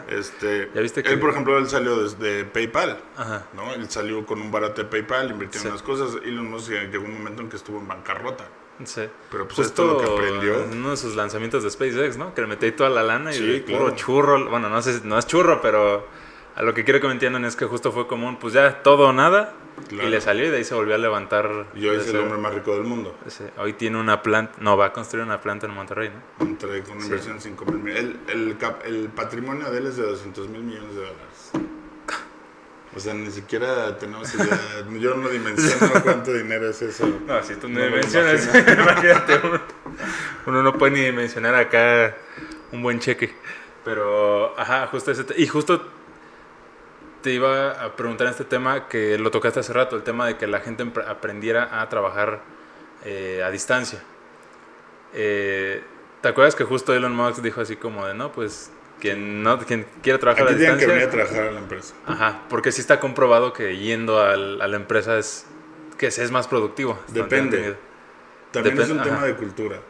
Este, ¿Ya viste que... Él, por ejemplo, él salió desde PayPal, ajá. ¿no? Él salió con un barato de PayPal, invirtió en las cosas. Elon Musk llegó un momento en que estuvo en bancarrota. Sí. Pero pues esto lo que aprendió. uno de sus lanzamientos de SpaceX, ¿no? Que le metí toda la lana y puro churro. Bueno, no sé, no es churro, pero a lo que quiero que me entiendan es que justo fue común, pues ya todo o nada. Y le salió y de ahí se volvió a levantar. Y hoy es el hombre más rico del mundo. hoy tiene una planta, no, va a construir una planta en Monterrey, ¿no? Monterrey con una inversión de 5 mil el, el, el, patrimonio de él es de 200 mil millones de dólares. O sea, ni siquiera tenemos idea. Yo no dimensiono cuánto dinero es eso. No, si tú no, dimensionas, imagínate. Uno, no puede ni dimensionar acá un buen cheque. Pero, ajá, justo ese. Y justo te iba a preguntar en este tema que lo tocaste hace rato, el tema de que la gente aprendiera a trabajar eh, a distancia. Eh, ¿Te acuerdas que justo Elon Musk dijo así como de, no, pues quien, no, quien quiera trabajar a distancia... que venir a trabajar a la empresa. Ajá, porque sí está comprobado que yendo a la empresa es que es más productivo. Depende. También es un tema de cultura.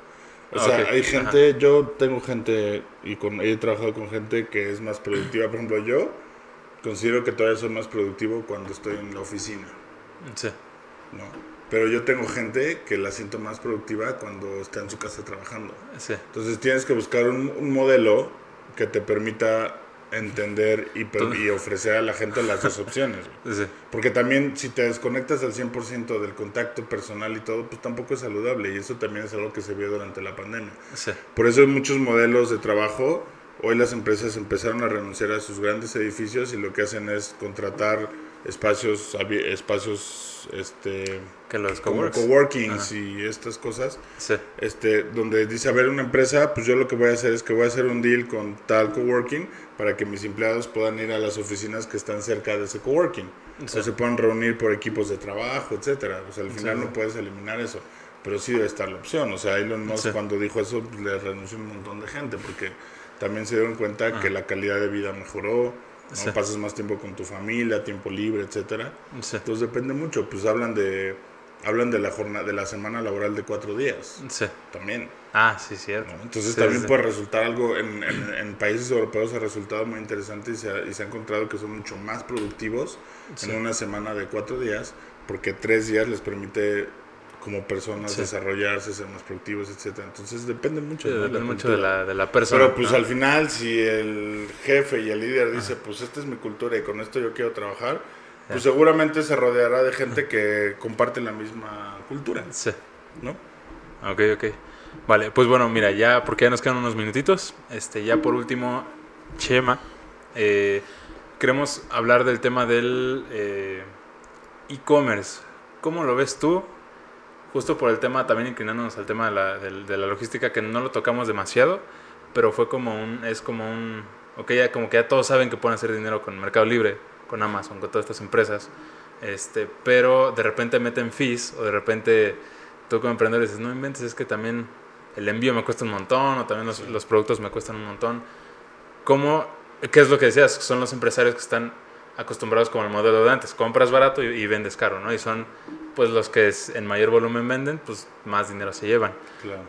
O sea, hay gente, yo tengo gente y con, he trabajado con gente que es más productiva. Por ejemplo, yo considero que todavía soy más productivo cuando estoy en la oficina. Sí. ¿no? Pero yo tengo gente que la siento más productiva cuando está en su casa trabajando. Sí. Entonces tienes que buscar un, modelo que te permita entender y, y, ofrecer a la gente las dos opciones. Sí. Porque también si te desconectas al 100% del contacto personal y todo, pues tampoco es saludable y eso también es algo que se vio durante la pandemia. Sí. Por eso hay muchos modelos de trabajo Hoy las empresas empezaron a renunciar a sus grandes edificios y lo que hacen es contratar espacios espacios este que los como coworkings y estas cosas. Este donde dice a ver una empresa pues yo lo que voy a hacer es que voy a hacer un deal con tal coworking para que mis empleados puedan ir a las oficinas que están cerca de ese coworking. O se puedan reunir por equipos de trabajo etcétera. O sea al final no puedes eliminar eso pero sí debe estar la opción o sea Elon Musk cuando dijo eso pues, le renunció un montón de gente porque también se dieron cuenta que la calidad de vida mejoró, ¿no? pasas más tiempo con tu familia, tiempo libre, etcétera. Entonces depende mucho, pues hablan de hablan de la jornada de la semana laboral de cuatro días. Sí. También. Ah, sí, cierto. Entonces también puede resultar algo, en, en, países europeos ha resultado muy interesante y se ha, y se ha encontrado que son mucho más productivos en una semana de cuatro días, porque tres días les permite como personas, desarrollarse, ser más productivos, etcétera. Entonces depende mucho. depende mucho de la, de la persona. Pero pues al final, si el jefe y el líder dice, pues esta es mi cultura y con esto yo quiero trabajar, pues seguramente se rodeará de gente que comparte la misma cultura. Sí. ¿No? Ok, ok. Vale, pues bueno, mira, ya, porque ya nos quedan unos minutitos. Este, ya por último, Chema, eh, queremos hablar del tema del eh, e-commerce. ¿Cómo lo ves tú? Justo por el tema, también inclinándonos al tema de la, de, la logística, que no lo tocamos demasiado, pero fue como un, es como un, ok, ya como que ya todos saben que pueden hacer dinero con Mercado Libre, con Amazon, con todas estas empresas, este, pero de repente meten fees o de repente tú como emprendedor dices, no inventes, es que también el envío me cuesta un montón o también los, los productos me cuestan un montón. ¿Cómo, qué es lo que decías? Son los empresarios que están acostumbrados como el modelo de antes, compras barato y, vendes caro, ¿no? Y son pues los que en mayor volumen venden, pues más dinero se llevan.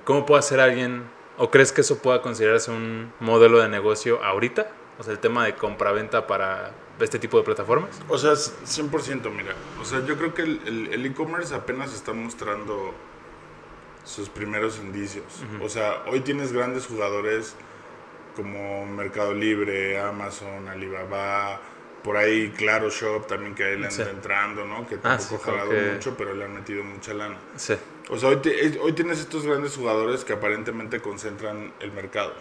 ¿Cómo puede hacer alguien, o crees que eso pueda considerarse un modelo de negocio ahorita? O sea, el tema de compra-venta para este tipo de plataformas. O sea, 100%, mira. O sea, yo creo que el e-commerce apenas está mostrando sus primeros indicios. O sea, hoy tienes grandes jugadores como Mercado Libre, Amazon, Alibaba, por ahí Claro Shop también que ahí le anda entrando, ¿no? Que ah, tampoco ha jalado mucho, pero le han metido mucha lana. Sí. O sea, hoy, hoy tienes estos grandes jugadores que aparentemente concentran el mercado.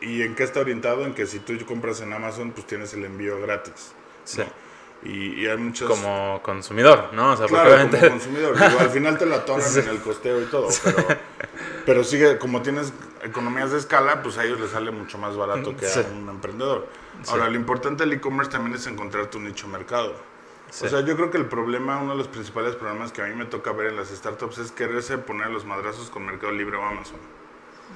¿Y en qué está orientado? En que si tú compras en Amazon, pues tienes el envío gratis. Sí. Y, hay muchos... Como consumidor, ¿no? O sea, claro, como consumidor. al final te la atoran en el costeo y todo, pero, pero sigue, como tienes economías de escala, pues a ellos les sale mucho más barato que a un emprendedor. Ahora, lo importante del e-commerce también es encontrar tu nicho mercado. O sea, yo creo que el problema, uno de los principales problemas que a mí me toca ver en las startups es quererse poner los madrazos con Mercado Libre o Amazon.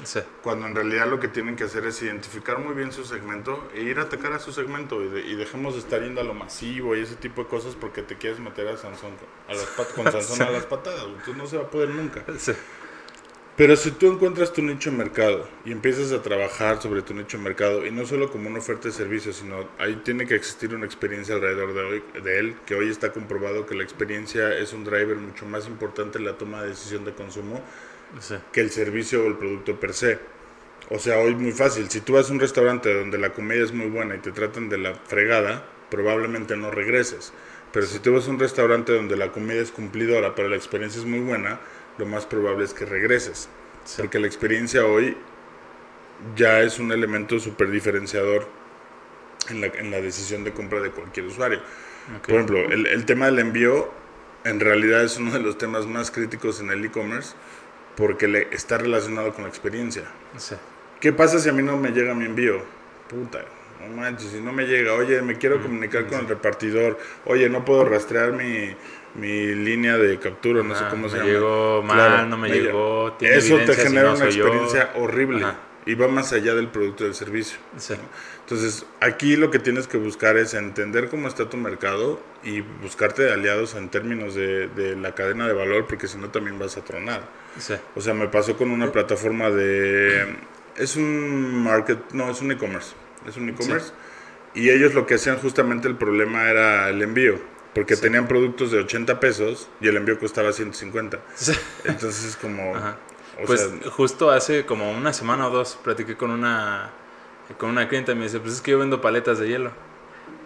Sí. Cuando en realidad lo que tienen que hacer es identificar muy bien su segmento e ir a atacar a su segmento y, dejemos de estar yendo a lo masivo y ese tipo de cosas porque te quieres meter a Sansón a las con Sansón a las patadas. Entonces no se va a poder nunca. Sí. Pero si tú encuentras tu nicho de mercado y empiezas a trabajar sobre tu nicho de mercado, y no solo como una oferta de servicio, sino ahí tiene que existir una experiencia alrededor de, hoy, de él, que hoy está comprobado que la experiencia es un driver mucho más importante en la toma de decisión de consumo que el servicio o el producto per se. O sea, hoy muy fácil, si tú vas a un restaurante donde la comida es muy buena y te tratan de la fregada, probablemente no regreses. Pero si tú vas a un restaurante donde la comida es cumplidora, pero la experiencia es muy buena, lo más probable es que regreses. Porque la experiencia hoy ya es un elemento súper diferenciador en la, en la, decisión de compra de cualquier usuario. Por ejemplo, el, el, tema del envío en realidad es uno de los temas más críticos en el e-commerce porque le está relacionado con la experiencia. ¿Qué pasa si a mí no me llega mi envío? Puta, no manches, si no me llega, oye, me quiero mm, comunicar con el repartidor, oye, no puedo rastrear mi, mi línea de captura, no sé cómo se llama. Me llegó mal, no me, llegó. Eso te genera una experiencia horrible y va más allá del producto del servicio. Entonces, aquí lo que tienes que buscar es entender cómo está tu mercado y buscarte aliados en términos de, de la cadena de valor, porque si no también vas a tronar. O sea, me pasó con una plataforma de... Es un market, no, es un e-commerce. Es un e-commerce. Y ellos lo que hacían justamente el problema era el envío. Porque tenían productos de 80 pesos y el envío costaba 150. Entonces es pues justo hace como una semana o dos platiqué con una, con una cliente y me dice, pues es que yo vendo paletas de hielo.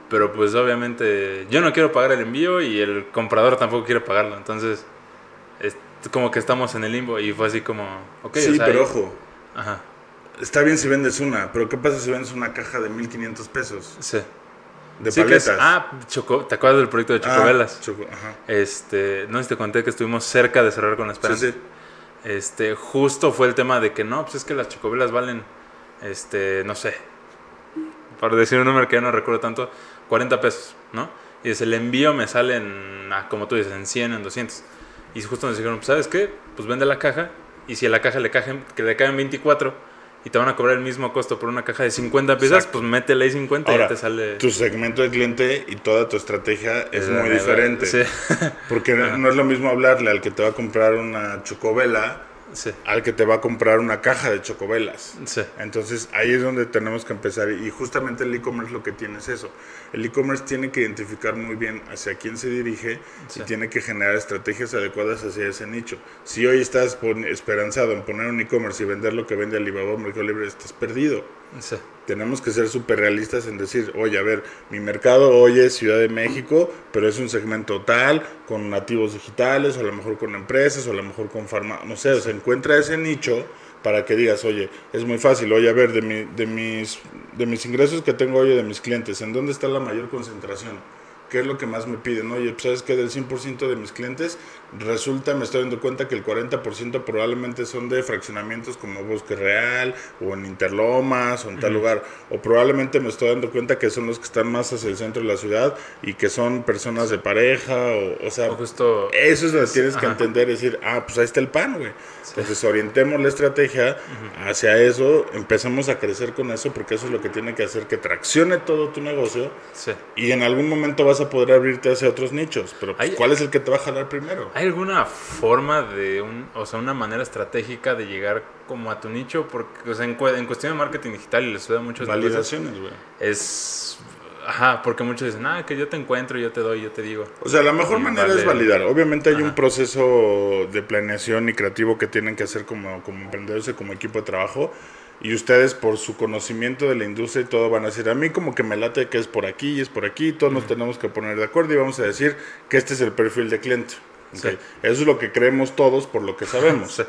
Pero pues obviamente yo no quiero pagar el envío y el comprador tampoco quiere pagarlo. Entonces como que estamos en el limbo y fue así como, ok. Sí, pero ojo. Ajá. Está bien si vendes una, pero ¿qué pasa si vendes una caja de 1500 pesos? Sí. De paletas. ah, Choco, ¿te acuerdas del proyecto de ah, Chocovelas? ajá. Este, no sé si te conté que estuvimos cerca de cerrar con la esperanza. Sí, sí. Este, justo fue el tema de que no, pues es que las chocovelas valen, este, no sé, para decir un número que ya no recuerdo tanto, 40 pesos, ¿no? Y desde el envío me salen, como tú dices, en 100, en 200. Y justo nos dijeron, pues, ¿sabes qué? Pues vende la caja y si a la caja le caen, que le caen 24 y te van a cobrar el mismo costo por una caja de 50 piezas, pues métele ahí 50 y ya te sale... Tu segmento de cliente y toda tu estrategia es, muy diferente. Sí. Porque no es lo mismo hablarle al que te va a comprar una chocovela al que te va a comprar una caja de chocobelas. Entonces ahí es donde tenemos que empezar y justamente el e-commerce lo que tiene es eso. El e-commerce tiene que identificar muy bien hacia quién se dirige y tiene que generar estrategias adecuadas hacia ese nicho. Si hoy estás esperanzado en poner un e-commerce y vender lo que vende Alibaba o Mercado Libre, estás perdido. Tenemos que ser súper realistas en decir, oye, a ver, mi mercado hoy es Ciudad de México, pero es un segmento tal, con nativos digitales, o a lo mejor con empresas, o a lo mejor con farma, no sé, se encuentra ese nicho para que digas, oye, es muy fácil, oye, a ver, de, mi, de, mis, de mis ingresos que tengo hoy de mis clientes, ¿en dónde está la mayor concentración? ¿Qué es lo que más me piden? Oye, pues, ¿sabes que Del 100% de mis clientes, resulta, me estoy dando cuenta que el 40% probablemente son de fraccionamientos como Bosque Real, o en Interlomas, o en tal lugar. O probablemente me estoy dando cuenta que son los que están más hacia el centro de la ciudad y que son personas de pareja, o, o sea, eso es lo que tienes que entender, decir, ah, pues ahí está el pan, güey. Entonces orientemos la estrategia hacia eso, empezamos a crecer con eso, porque eso es lo que tiene que hacer que traccione todo tu negocio. Y en algún momento vas a poder abrirte hacia otros nichos, pero pues, ¿cuál es el que te va a jalar primero? ¿Hay alguna forma de, un, o sea, una manera estratégica de llegar como a tu nicho? Porque, o sea, en, cuestión de marketing digital, y les da muchos Validaciones, güey. Es Ajá, porque muchos dicen, ah, que yo te encuentro, yo te doy, yo te digo. O sea, la mejor manera es validar. Obviamente hay un proceso de planeación y creativo que tienen que hacer como, como emprendedores y como equipo de trabajo. Y ustedes, por su conocimiento de la industria y todo, van a decir, a mí como que me late que es por aquí y es por aquí, todos nos tenemos que poner de acuerdo y vamos a decir que este es el perfil de cliente. Eso es lo que creemos todos por lo que sabemos.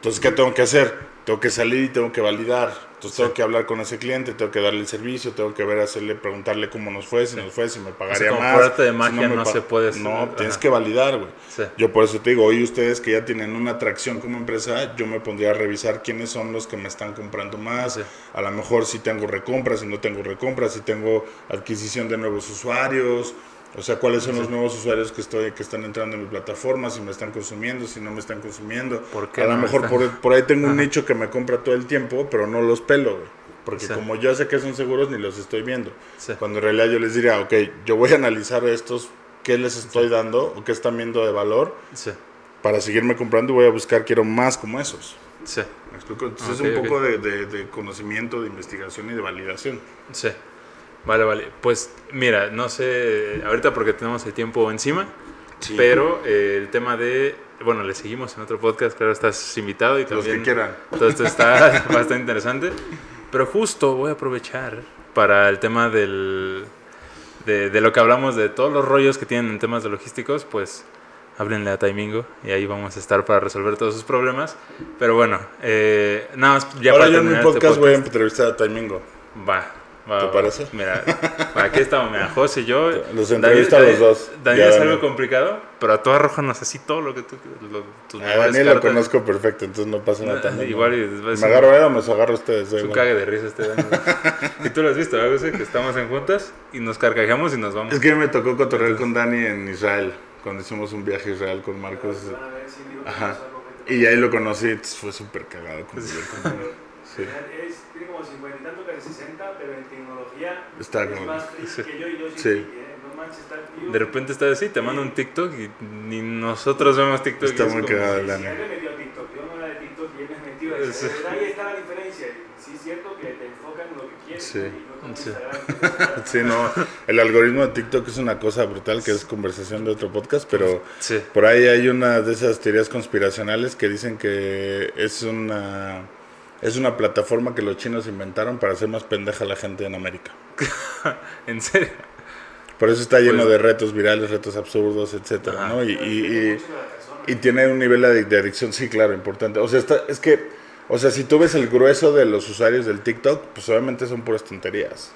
Entonces, ¿qué tengo que hacer? Tengo que salir y tengo que validar. Entonces, tengo que hablar con ese cliente, tengo que darle el servicio, tengo que ver, hacerle, preguntarle cómo nos fue, si nos fue, si me pagaría o más. de magia no, se puede. No, tienes que validar, güey. Yo por eso te digo, hoy ustedes que ya tienen una atracción como empresa, yo me pondría a revisar quiénes son los que me están comprando más. A lo mejor si tengo recompras, si no tengo recompras, si tengo adquisición de nuevos usuarios O sea, cuáles son los nuevos usuarios que estoy que están entrando en mi plataforma, si me están consumiendo, si no me están consumiendo. a lo mejor por, ahí tengo un nicho que me compra todo el tiempo, pero no los pelo, Porque como yo sé que son seguros, ni los estoy viendo. Cuando en realidad yo les diría, ok, yo voy a analizar estos, qué les estoy dando o qué están viendo de valor para seguirme comprando y voy a buscar, quiero más como esos. Sí. ¿Me explico? Entonces es un poco de, de, conocimiento, de investigación y de validación. Sí. Vale, vale. Pues mira, no sé, ahorita porque tenemos el tiempo encima, pero eh, el tema de, bueno, le seguimos en otro podcast, claro, estás invitado y también... Los que quieran. Todo esto está bastante interesante, pero justo voy a aprovechar para el tema del, de, de, lo que hablamos de todos los rollos que tienen en temas de logísticos, pues háblenle a Taimingo y ahí vamos a estar para resolver todos sus problemas. Pero bueno, eh, nada más ya Ahora para yo en mi este podcast, voy a entrevistar a Taimingo. Va, ¿Te parece? Mira, aquí estamos, mira, José y yo. Los entrevista a los dos. Daniel es algo complicado, pero a toda roja nos así todo lo que tú. Lo, a Daniel lo conozco perfecto, entonces no pasa nada. También, igual y, ¿Me agarro él o me agarro a ustedes? Su cague de risa este Daniel. y tú lo has visto, ¿verdad, Que estamos en juntas y nos carcajamos y nos vamos. Es que me tocó cotorrear con Dani en Israel, cuando hicimos un viaje a Israel con Marcos. Ajá. Y ahí lo conocí, fue súper cagado. Sí. Tiene como 50 y tanto que 60, pero en tecnología está es más sí. que yo y yo sí. sí. ¿eh? No manches, está De repente está así, te manda un TikTok y ni nosotros vemos TikTok. Está muy cagado el sí, él me metió a TikTok, yo no era de TikTok y él me metió a eso. Ahí está la diferencia. Sí es cierto que te enfocan en lo que quieres. Sí. Y no sí. sí, no. El algoritmo de TikTok es una cosa brutal que es conversación de otro podcast, pero sí. por ahí hay una de esas teorías conspiracionales que dicen que es una es una plataforma que los chinos inventaron para hacer más pendeja a la gente en América. ¿En serio? Por eso está lleno pues de retos virales, retos absurdos, etcétera, ¿no? Y, y, tiene un nivel de, adicción, sí, claro, importante. O sea, está, es que, o sea, si tú ves el grueso de los usuarios del TikTok, pues obviamente son puras tonterías.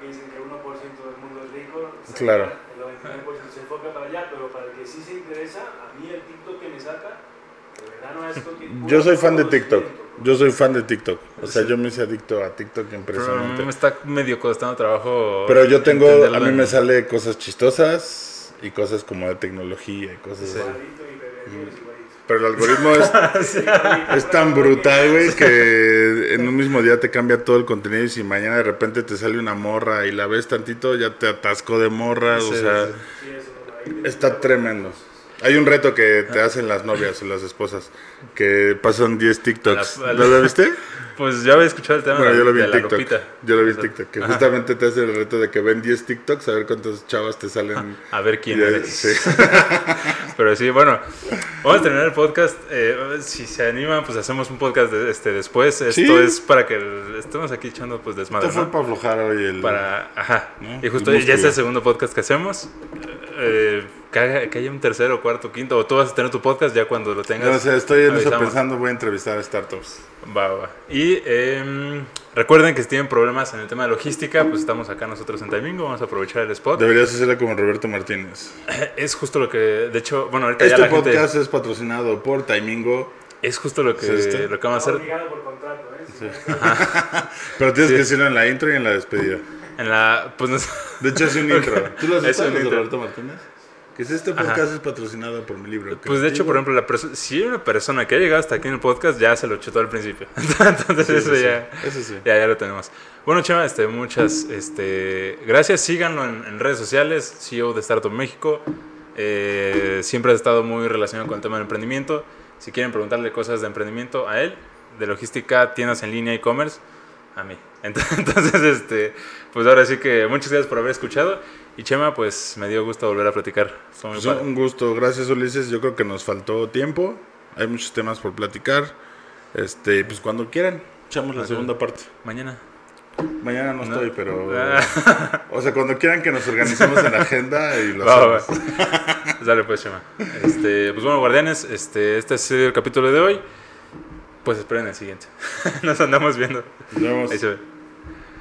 Dicen que el 1% del mundo es rico. Claro. El 99% se enfoca para allá, pero para el que sí se interesa, a mí el TikTok que me saca, de verdad no es... Yo soy fan de TikTok. Yo soy fan de TikTok. O sea, yo me hice adicto a TikTok impresionante. Pero me está medio costando trabajo. Pero yo tengo, a mí me sale cosas chistosas y cosas como de tecnología y cosas así. Pero el algoritmo es, es tan brutal, güey, que en un mismo día te cambia todo el contenido y si mañana de repente te sale una morra y la ves tantito, ya te atasco de morras, o sea, está tremendo. Hay un reto que te hacen las novias o las esposas, que pasan 10 TikToks. ¿No lo viste? Pues ya había escuchado el tema bueno, yo lo vi en TikTok. Yo lo vi en TikTok. Que justamente te hace el reto de que ven 10 TikToks a ver cuántas chavas te salen. A ver quién eres. Sí. Pero sí, bueno, vamos a terminar el podcast. Eh, si se animan, pues hacemos un podcast de, este después. Esto es para que estemos aquí echando pues desmadre. Esto fue para aflojar hoy el. Para, ajá. Y justo ya es el segundo podcast que hacemos. Eh, que, haya un tercero, cuarto, quinto, o tú vas a tener tu podcast ya cuando lo tengas. No sé, estoy en eso pensando, voy a entrevistar a startups. Va, va. Y eh, recuerden que si tienen problemas en el tema de logística, pues estamos acá nosotros en Timingo, vamos a aprovechar el spot. Deberías hacerla como Roberto Martínez. Es justo lo que, de hecho, bueno, ahorita este ya la podcast es patrocinado por Timingo. Es justo lo que, este? lo que vamos a hacer. por contrato, ¿eh? Sí. Pero tienes que decirlo en la intro y en la despedida. En la, pues no De hecho es un intro. ¿Tú lo has visto, Roberto Martínez? Que es este podcast es patrocinado por mi libro. Pues de hecho, por ejemplo, la si hay una persona que ha llegado hasta aquí en el podcast, ya se lo todo al principio. Entonces eso, ya, ya, ya lo tenemos. Bueno, Chema, este, muchas este, gracias. Síganlo en, redes sociales, CEO de Startup México. Eh, siempre ha estado muy relacionado con el tema del emprendimiento. Si quieren preguntarle cosas de emprendimiento a él, de logística, tiendas en línea, e-commerce, a mí. Entonces, este, pues ahora sí que muchas gracias por haber escuchado. Y Chema, pues me dio gusto volver a platicar. Pues un gusto, gracias Ulises. Yo creo que nos faltó tiempo. Hay muchos temas por platicar. Este, pues cuando quieran, echamos la segunda parte. Mañana. Mañana no, estoy, pero. o sea, cuando quieran que nos organicemos en la agenda y lo hacemos. Dale pues, Chema. Este, pues bueno, guardianes, este, este es el capítulo de hoy. Pues esperen el siguiente. nos andamos viendo. Nos vemos.